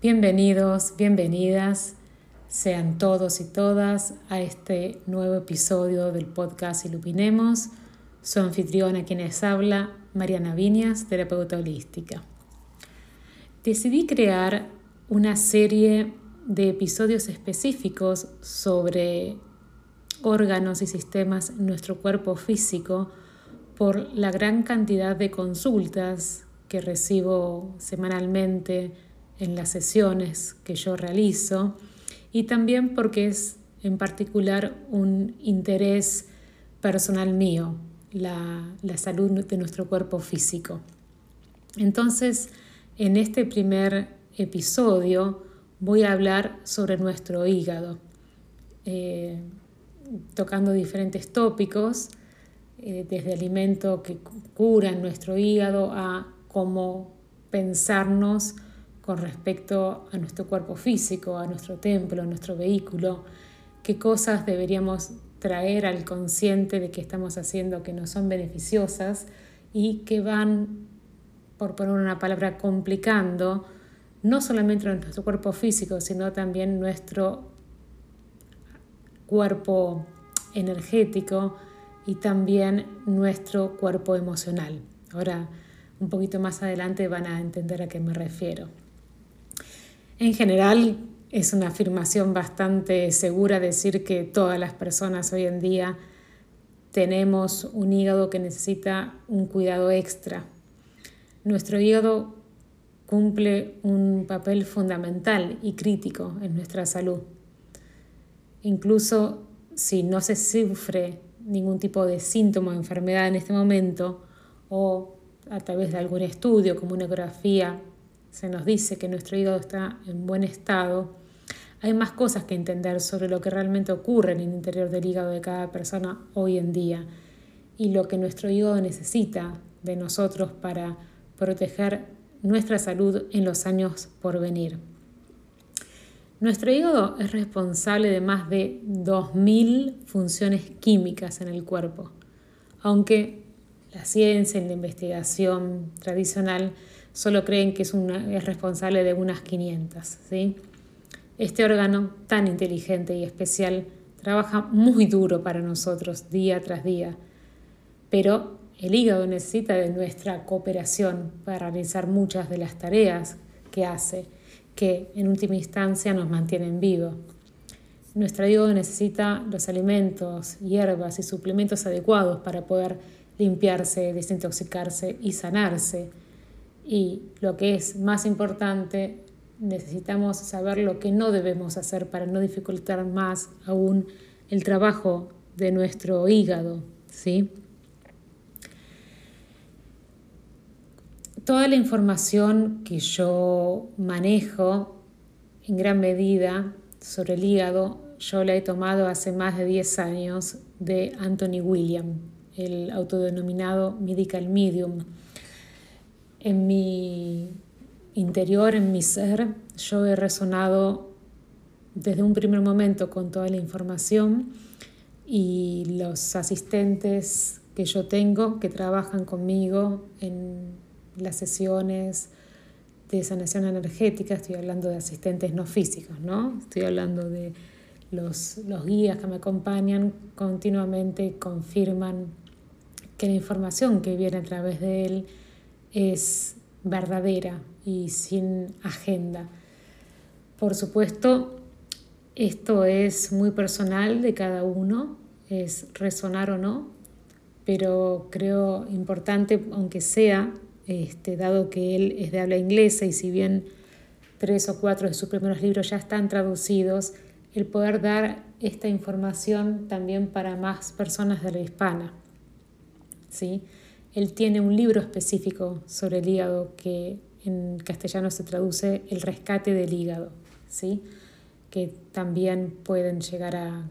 Bienvenidos, bienvenidas, sean todos y todas a este nuevo episodio del podcast Ilupinemos. Su anfitriona quienes habla, Mariana Viñas, terapeuta holística. Decidí crear una serie de episodios específicos sobre órganos y sistemas en nuestro cuerpo físico por la gran cantidad de consultas que recibo semanalmente en las sesiones que yo realizo y también porque es en particular un interés personal mío, la, la salud de nuestro cuerpo físico. Entonces, en este primer episodio voy a hablar sobre nuestro hígado, eh, tocando diferentes tópicos, eh, desde alimentos que curan nuestro hígado a cómo pensarnos con respecto a nuestro cuerpo físico, a nuestro templo, a nuestro vehículo, qué cosas deberíamos traer al consciente de que estamos haciendo que no son beneficiosas y que van, por poner una palabra, complicando no solamente nuestro cuerpo físico, sino también nuestro cuerpo energético y también nuestro cuerpo emocional. Ahora, un poquito más adelante van a entender a qué me refiero. En general, es una afirmación bastante segura decir que todas las personas hoy en día tenemos un hígado que necesita un cuidado extra. Nuestro hígado cumple un papel fundamental y crítico en nuestra salud. Incluso si no se sufre ningún tipo de síntoma o enfermedad en este momento o a través de algún estudio como una ecografía se nos dice que nuestro hígado está en buen estado, hay más cosas que entender sobre lo que realmente ocurre en el interior del hígado de cada persona hoy en día y lo que nuestro hígado necesita de nosotros para proteger nuestra salud en los años por venir. Nuestro hígado es responsable de más de 2.000 funciones químicas en el cuerpo, aunque la ciencia y la investigación tradicional solo creen que es, es responsable de unas 500. ¿sí? Este órgano tan inteligente y especial trabaja muy duro para nosotros día tras día, pero el hígado necesita de nuestra cooperación para realizar muchas de las tareas que hace, que en última instancia nos mantienen vivos. Nuestro hígado necesita los alimentos, hierbas y suplementos adecuados para poder limpiarse, desintoxicarse y sanarse y lo que es más importante, necesitamos saber lo que no debemos hacer para no dificultar más aún el trabajo de nuestro hígado, ¿sí? Toda la información que yo manejo en gran medida sobre el hígado, yo la he tomado hace más de 10 años de Anthony William, el autodenominado Medical Medium en mi interior, en mi ser, yo he resonado desde un primer momento con toda la información y los asistentes que yo tengo que trabajan conmigo en las sesiones de sanación energética, estoy hablando de asistentes no físicos, ¿no? Estoy hablando de los, los guías que me acompañan continuamente confirman que la información que viene a través de él es verdadera y sin agenda. Por supuesto, esto es muy personal de cada uno, es resonar o no, pero creo importante, aunque sea, este, dado que él es de habla inglesa y si bien tres o cuatro de sus primeros libros ya están traducidos, el poder dar esta información también para más personas de la hispana. ¿sí? Él tiene un libro específico sobre el hígado que en castellano se traduce El rescate del hígado, ¿sí? que también pueden llegar a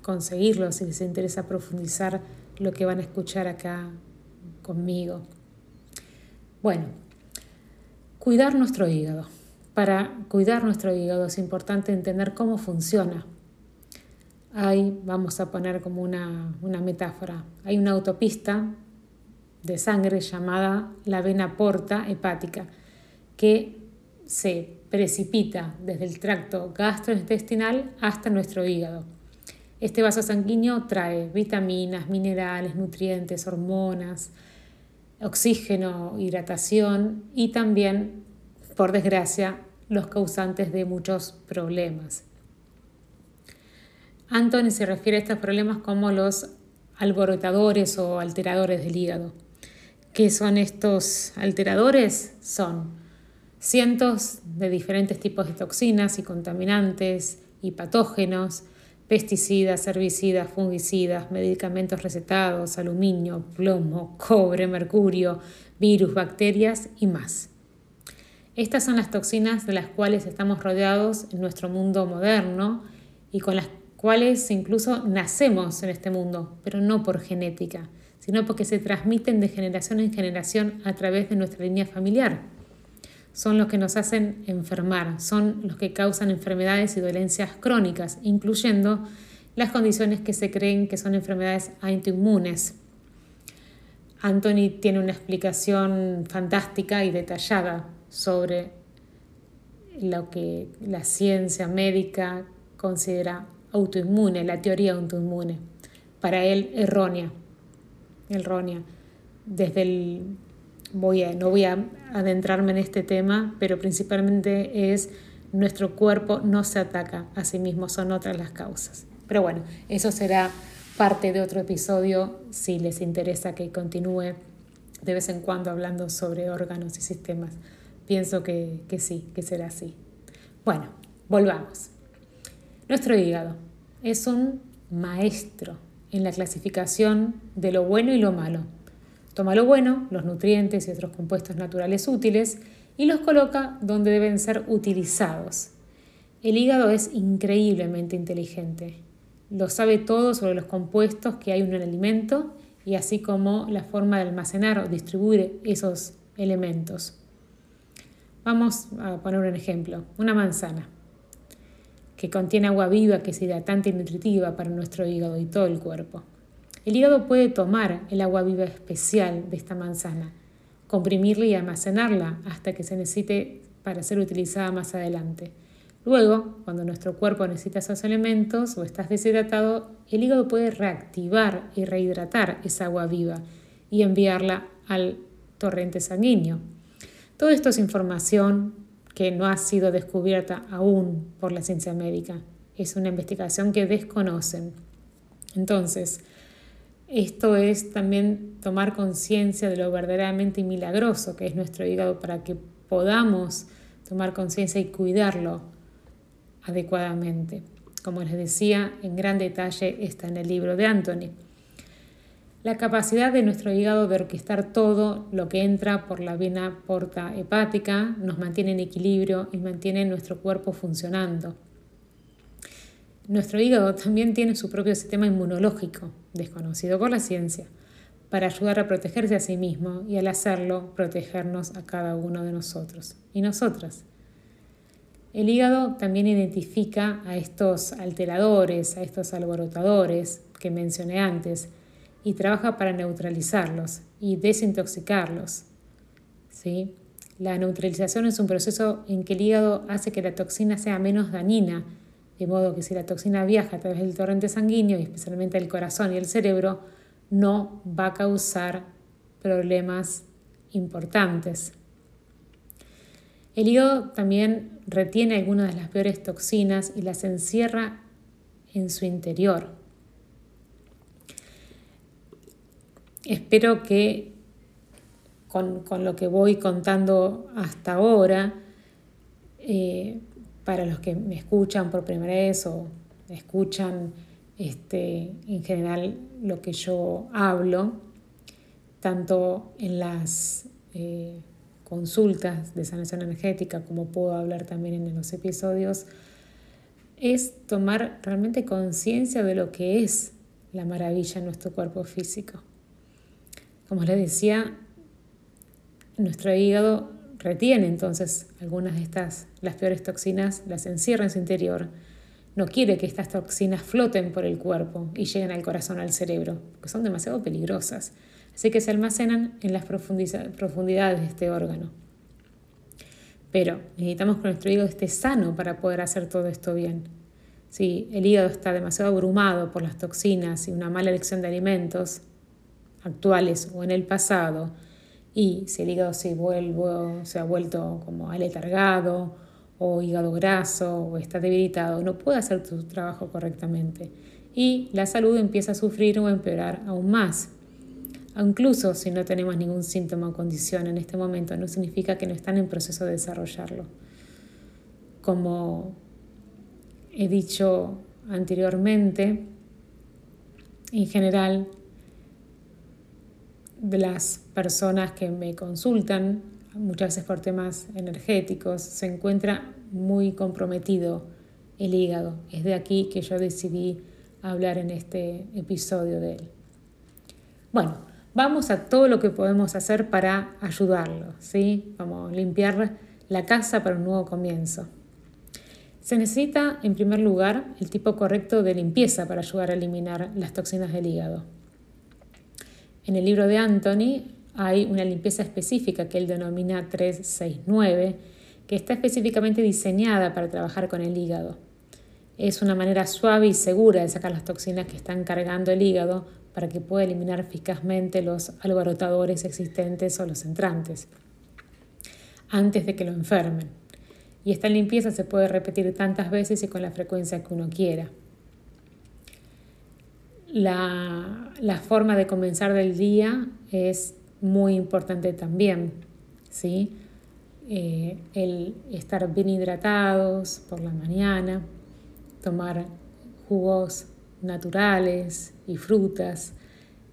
conseguirlo si les interesa profundizar lo que van a escuchar acá conmigo. Bueno, cuidar nuestro hígado. Para cuidar nuestro hígado es importante entender cómo funciona. Hay, vamos a poner como una, una metáfora, hay una autopista de sangre llamada la vena porta hepática, que se precipita desde el tracto gastrointestinal hasta nuestro hígado. Este vaso sanguíneo trae vitaminas, minerales, nutrientes, hormonas, oxígeno, hidratación y también, por desgracia, los causantes de muchos problemas. Anthony se refiere a estos problemas como los alborotadores o alteradores del hígado. ¿Qué son estos alteradores? Son cientos de diferentes tipos de toxinas y contaminantes y patógenos, pesticidas, herbicidas, fungicidas, medicamentos recetados, aluminio, plomo, cobre, mercurio, virus, bacterias y más. Estas son las toxinas de las cuales estamos rodeados en nuestro mundo moderno y con las cuales incluso nacemos en este mundo, pero no por genética, sino porque se transmiten de generación en generación a través de nuestra línea familiar. Son los que nos hacen enfermar, son los que causan enfermedades y dolencias crónicas, incluyendo las condiciones que se creen que son enfermedades autoinmunes. Anthony tiene una explicación fantástica y detallada sobre lo que la ciencia médica considera autoinmune, la teoría autoinmune. Para él, errónea. Errónea. Desde el. Voy a, no voy a adentrarme en este tema, pero principalmente es nuestro cuerpo no se ataca a sí mismo, son otras las causas. Pero bueno, eso será parte de otro episodio si les interesa que continúe de vez en cuando hablando sobre órganos y sistemas. Pienso que, que sí, que será así. Bueno, volvamos. Nuestro hígado es un maestro en la clasificación de lo bueno y lo malo. Toma lo bueno, los nutrientes y otros compuestos naturales útiles, y los coloca donde deben ser utilizados. El hígado es increíblemente inteligente. Lo sabe todo sobre los compuestos que hay en un alimento y así como la forma de almacenar o distribuir esos elementos. Vamos a poner un ejemplo, una manzana que contiene agua viva que es hidratante y nutritiva para nuestro hígado y todo el cuerpo. El hígado puede tomar el agua viva especial de esta manzana, comprimirla y almacenarla hasta que se necesite para ser utilizada más adelante. Luego, cuando nuestro cuerpo necesita esos elementos o estás deshidratado, el hígado puede reactivar y rehidratar esa agua viva y enviarla al torrente sanguíneo. Todo esto es información que no ha sido descubierta aún por la ciencia médica. Es una investigación que desconocen. Entonces, esto es también tomar conciencia de lo verdaderamente milagroso que es nuestro hígado para que podamos tomar conciencia y cuidarlo adecuadamente. Como les decía, en gran detalle está en el libro de Anthony. La capacidad de nuestro hígado de orquestar todo lo que entra por la vena porta hepática nos mantiene en equilibrio y mantiene nuestro cuerpo funcionando. Nuestro hígado también tiene su propio sistema inmunológico, desconocido por la ciencia, para ayudar a protegerse a sí mismo y al hacerlo protegernos a cada uno de nosotros y nosotras. El hígado también identifica a estos alteradores, a estos alborotadores que mencioné antes, y trabaja para neutralizarlos y desintoxicarlos. ¿sí? La neutralización es un proceso en que el hígado hace que la toxina sea menos dañina, de modo que si la toxina viaja a través del torrente sanguíneo y especialmente el corazón y el cerebro, no va a causar problemas importantes. El hígado también retiene algunas de las peores toxinas y las encierra en su interior. Espero que con, lo que voy contando hasta ahora, eh, para los que me escuchan por primera vez o escuchan este, en general lo que yo hablo, tanto en las eh, consultas de sanación energética como puedo hablar también en los episodios, es tomar realmente conciencia de lo que es la maravilla en nuestro cuerpo físico. Como les decía, nuestro hígado retiene entonces algunas de estas, las peores toxinas, las encierra en su interior. No quiere que estas toxinas floten por el cuerpo y lleguen al corazón, al cerebro, porque son demasiado peligrosas. Así que se almacenan en las profundidades de este órgano. Pero necesitamos que nuestro hígado esté sano para poder hacer todo esto bien. Si el hígado está demasiado abrumado por las toxinas y una mala elección de alimentos actuales o en el pasado, y si el hígado se, vuelve, se ha vuelto como aletargado o hígado graso o está debilitado, no puede hacer su trabajo correctamente y la salud empieza a sufrir o empeorar aún más. Incluso si no tenemos ningún síntoma o condición en este momento, no significa que no están en proceso de desarrollarlo. Como he dicho anteriormente, en general, de las personas que me consultan, muchas veces por temas energéticos, se encuentra muy comprometido el hígado. Es de aquí que yo decidí hablar en este episodio de él. Bueno, vamos a todo lo que podemos hacer para ayudarlo, ¿sí? Vamos a limpiar la casa para un nuevo comienzo. Se necesita, en primer lugar, el tipo correcto de limpieza para ayudar a eliminar las toxinas del hígado. En el libro de Anthony hay una limpieza específica que él denomina 369, que está específicamente diseñada para trabajar con el hígado. Es una manera suave y segura de sacar las toxinas que están cargando el hígado para que pueda eliminar eficazmente los alborotadores existentes o los entrantes antes de que lo enfermen. Y esta limpieza se puede repetir tantas veces y con la frecuencia que uno quiera. La, la forma de comenzar del día es muy importante también, ¿sí? Eh, el estar bien hidratados por la mañana, tomar jugos naturales y frutas,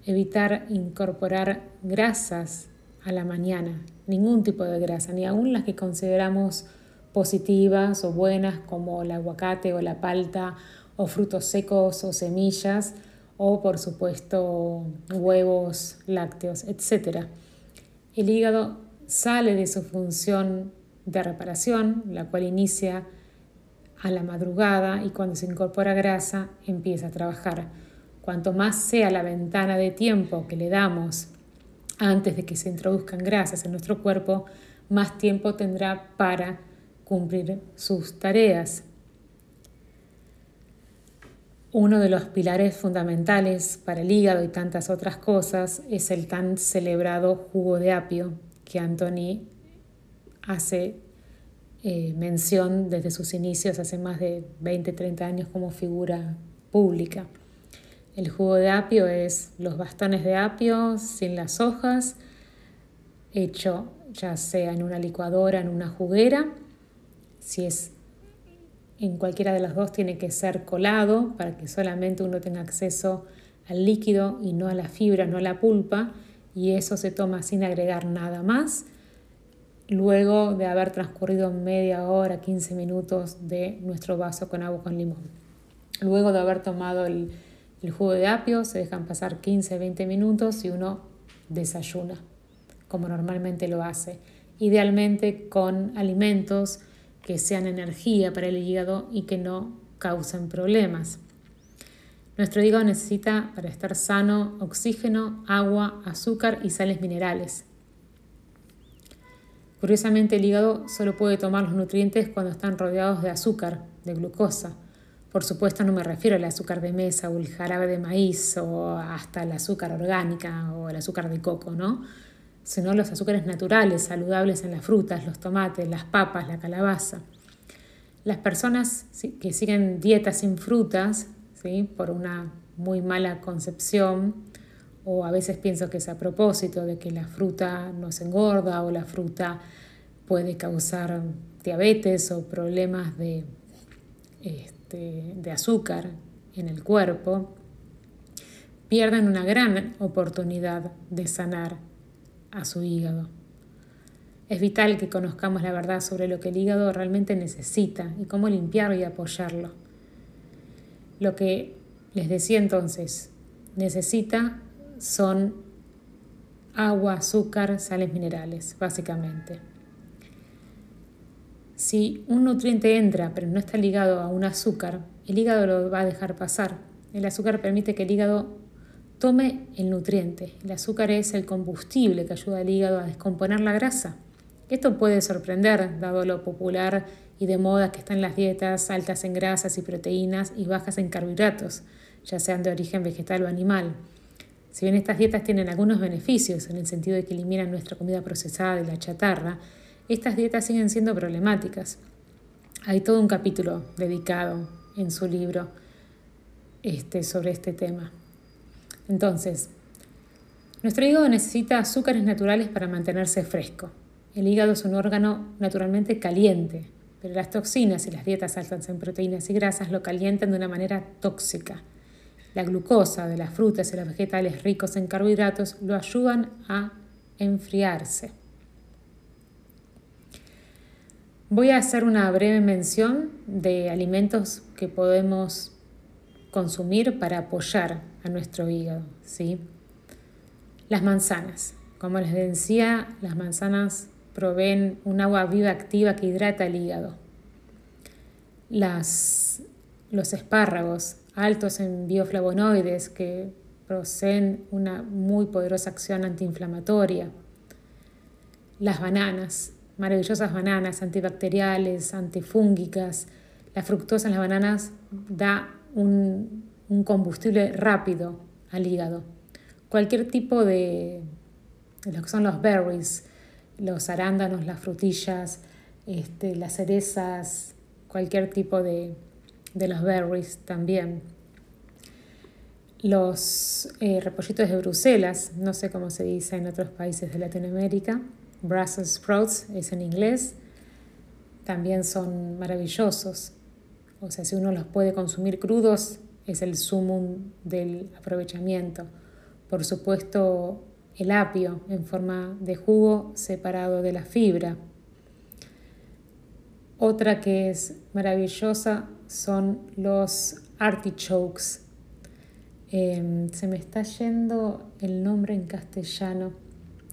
evitar incorporar grasas a la mañana, ningún tipo de grasa, ni aun las que consideramos positivas o buenas como el aguacate o la palta o frutos secos o semillas o por supuesto huevos, lácteos, etc. El hígado sale de su función de reparación, la cual inicia a la madrugada y cuando se incorpora grasa empieza a trabajar. Cuanto más sea la ventana de tiempo que le damos antes de que se introduzcan grasas en nuestro cuerpo, más tiempo tendrá para cumplir sus tareas. Uno de los pilares fundamentales para el hígado y tantas otras cosas es el tan celebrado jugo de apio que Anthony hace eh, mención desde sus inicios hace más de 20, 30 años como figura pública. El jugo de apio es los bastones de apio sin las hojas, hecho ya sea en una licuadora, en una juguera. Si es en cualquiera de las dos tiene que ser colado para que solamente uno tenga acceso al líquido y no a la fibra, no a la pulpa, y eso se toma sin agregar nada más luego de haber transcurrido media hora, 15 minutos de nuestro vaso con agua con limón. Luego de haber tomado el, jugo de apio, se dejan pasar 15, 20 minutos y uno desayuna, como normalmente lo hace. Idealmente con alimentos que sean energía para el hígado y que no causen problemas. Nuestro hígado necesita, para estar sano, oxígeno, agua, azúcar y sales minerales. Curiosamente, el hígado solo puede tomar los nutrientes cuando están rodeados de azúcar, de glucosa. Por supuesto, no me refiero al azúcar de mesa o el jarabe de maíz o hasta el azúcar orgánica o el azúcar de coco, ¿no? Sino los azúcares naturales, saludables en las frutas, los tomates, las papas, la calabaza. Las personas que siguen dietas sin frutas, ¿sí? por una muy mala concepción, o a veces pienso que es a propósito de que la fruta nos engorda o la fruta puede causar diabetes o problemas de, este, de azúcar en el cuerpo, pierden una gran oportunidad de sanar a su hígado. Es vital que conozcamos la verdad sobre lo que el hígado realmente necesita y cómo limpiarlo y apoyarlo. Lo que les decía entonces, necesita son agua, azúcar, sales minerales, básicamente. Si un nutriente entra pero no está ligado a un azúcar, el hígado lo va a dejar pasar. El azúcar permite que el hígado tome el nutriente. El azúcar es el combustible que ayuda al hígado a descomponer la grasa Esto puede sorprender, dado lo popular y de moda que están las dietas altas en grasas y proteínas y bajas en carbohidratos, ya sean de origen vegetal o animal. Si bien estas dietas tienen algunos beneficios en el sentido de que eliminan nuestra comida procesada de la chatarra, estas dietas siguen siendo problemáticas. Hay todo un capítulo dedicado en su libro este, sobre este tema. Entonces, nuestro hígado necesita azúcares naturales para mantenerse fresco. El hígado es un órgano naturalmente caliente, pero las toxinas y las dietas altas en proteínas y grasas lo calientan de una manera tóxica. La glucosa de las frutas y los vegetales ricos en carbohidratos lo ayudan a enfriarse. Voy a hacer una breve mención de alimentos que podemos consumir para apoyar a nuestro hígado. ¿sí? Las manzanas. Como les decía, las manzanas proveen un agua viva activa que hidrata el hígado. Las, los espárragos, altos en bioflavonoides que poseen una muy poderosa acción antiinflamatoria. Las bananas, maravillosas bananas antibacteriales, antifúngicas. La fructosa en las bananas da un, combustible rápido al hígado. Cualquier tipo de, lo que son los berries, los arándanos, las frutillas, este, las cerezas, cualquier tipo de, los berries también. Los eh, repollitos de Bruselas, no sé cómo se dice en otros países de Latinoamérica, Brussels sprouts es en inglés, también son maravillosos. O sea, si uno los puede consumir crudos, es el sumum del aprovechamiento. Por supuesto, el apio en forma de jugo separado de la fibra. Otra que es maravillosa son los artichokes. Em, se me está yendo el nombre en castellano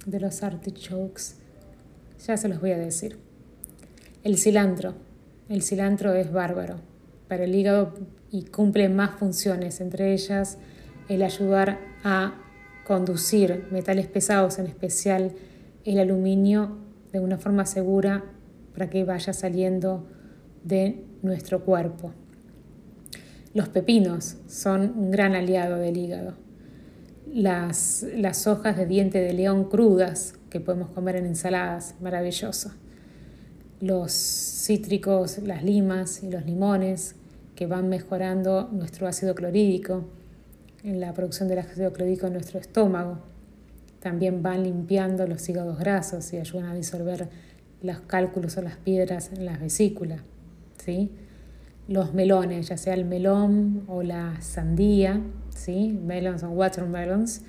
de los artichokes. Ya se los voy a decir. El cilantro. El cilantro es bárbaro para el hígado y cumple más funciones, entre ellas el ayudar a conducir metales pesados, en especial el aluminio, de una forma segura para que vaya saliendo de nuestro cuerpo. Los pepinos son un gran aliado del hígado. Las, las hojas de diente de león crudas que podemos comer en ensaladas, maravilloso. Los cítricos, las limas y los limones que van mejorando nuestro ácido clorhídrico, en la producción del ácido clorhídrico en nuestro estómago. También van limpiando los hígados grasos y ayudan a disolver los cálculos o las piedras en las vesículas. ¿sí? Los melones, ya sea el melón o la sandía, ¿sí? melons o watermelons,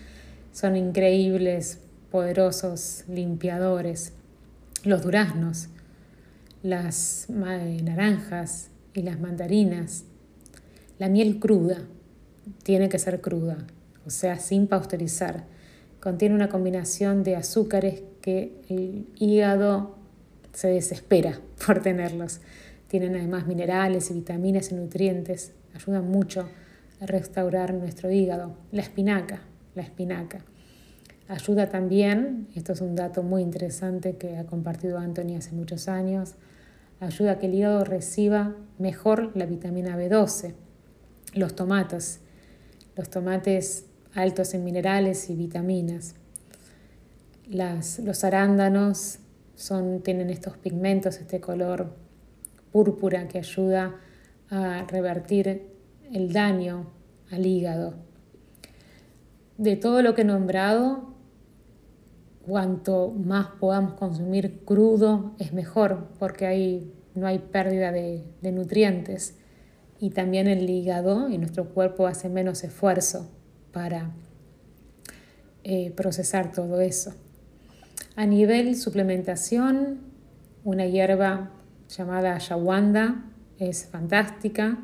son increíbles, poderosos limpiadores. Los duraznos, las naranjas y las mandarinas. La miel cruda, tiene que ser cruda, o sea, sin pasteurizar. Contiene una combinación de azúcares que el hígado se desespera por tenerlos. Tienen además minerales y vitaminas y nutrientes. Ayudan mucho a restaurar nuestro hígado. La espinaca, la espinaca. Ayuda también, esto es un dato muy interesante que ha compartido Anthony hace muchos años, ayuda a que el hígado reciba mejor la vitamina B12. Los tomates, los tomates altos en minerales y vitaminas. los arándanos son, tienen estos pigmentos, este color púrpura que ayuda a revertir el daño al hígado. De todo lo que he nombrado, cuanto más podamos consumir crudo es mejor porque no hay pérdida de nutrientes y también el hígado y nuestro cuerpo hace menos esfuerzo para eh, procesar todo eso. A nivel suplementación, una hierba llamada ashwagandha es fantástica.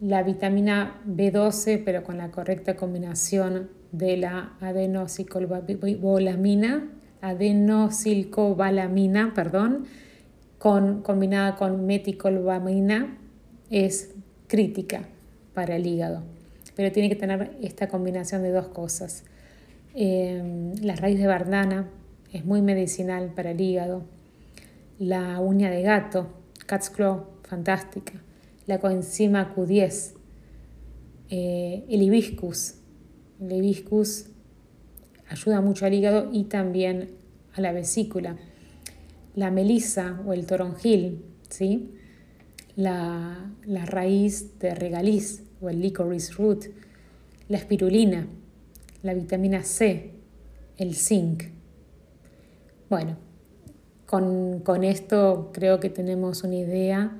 La vitamina B12, pero con la correcta combinación de la adenosilcobalamina, adenosilcobalamina, perdón, con, combinada con meticolbamina, es crítica para el hígado, pero tiene que tener esta combinación de dos cosas. Eh, la raíz de bardana es muy medicinal para el hígado. la uña de gato, cat's claw, fantástica, la coenzima Q10, eh, el hibiscus. El hibiscus ayuda mucho al hígado y también a la vesícula. La melisa o el toronjil, ¿sí? la, la raíz de regaliz o el licorice root, la espirulina, la vitamina C, el zinc. Bueno, con, esto creo que tenemos una idea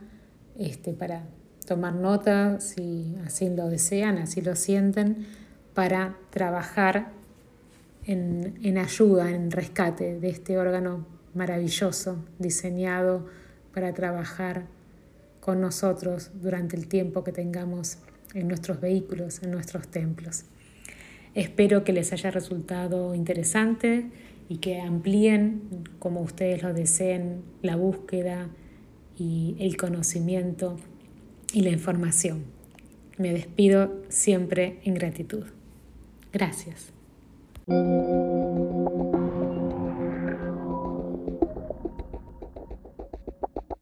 este, para tomar nota, si así lo desean, así lo sienten, para trabajar en, en ayuda, en rescate de este órgano maravilloso diseñado para trabajar con nosotros durante el tiempo que tengamos en nuestros vehículos, en nuestros templos. Espero que les haya resultado interesante y que amplíen, como ustedes lo deseen, la búsqueda y el conocimiento y la información. Me despido siempre en gratitud. Gracias.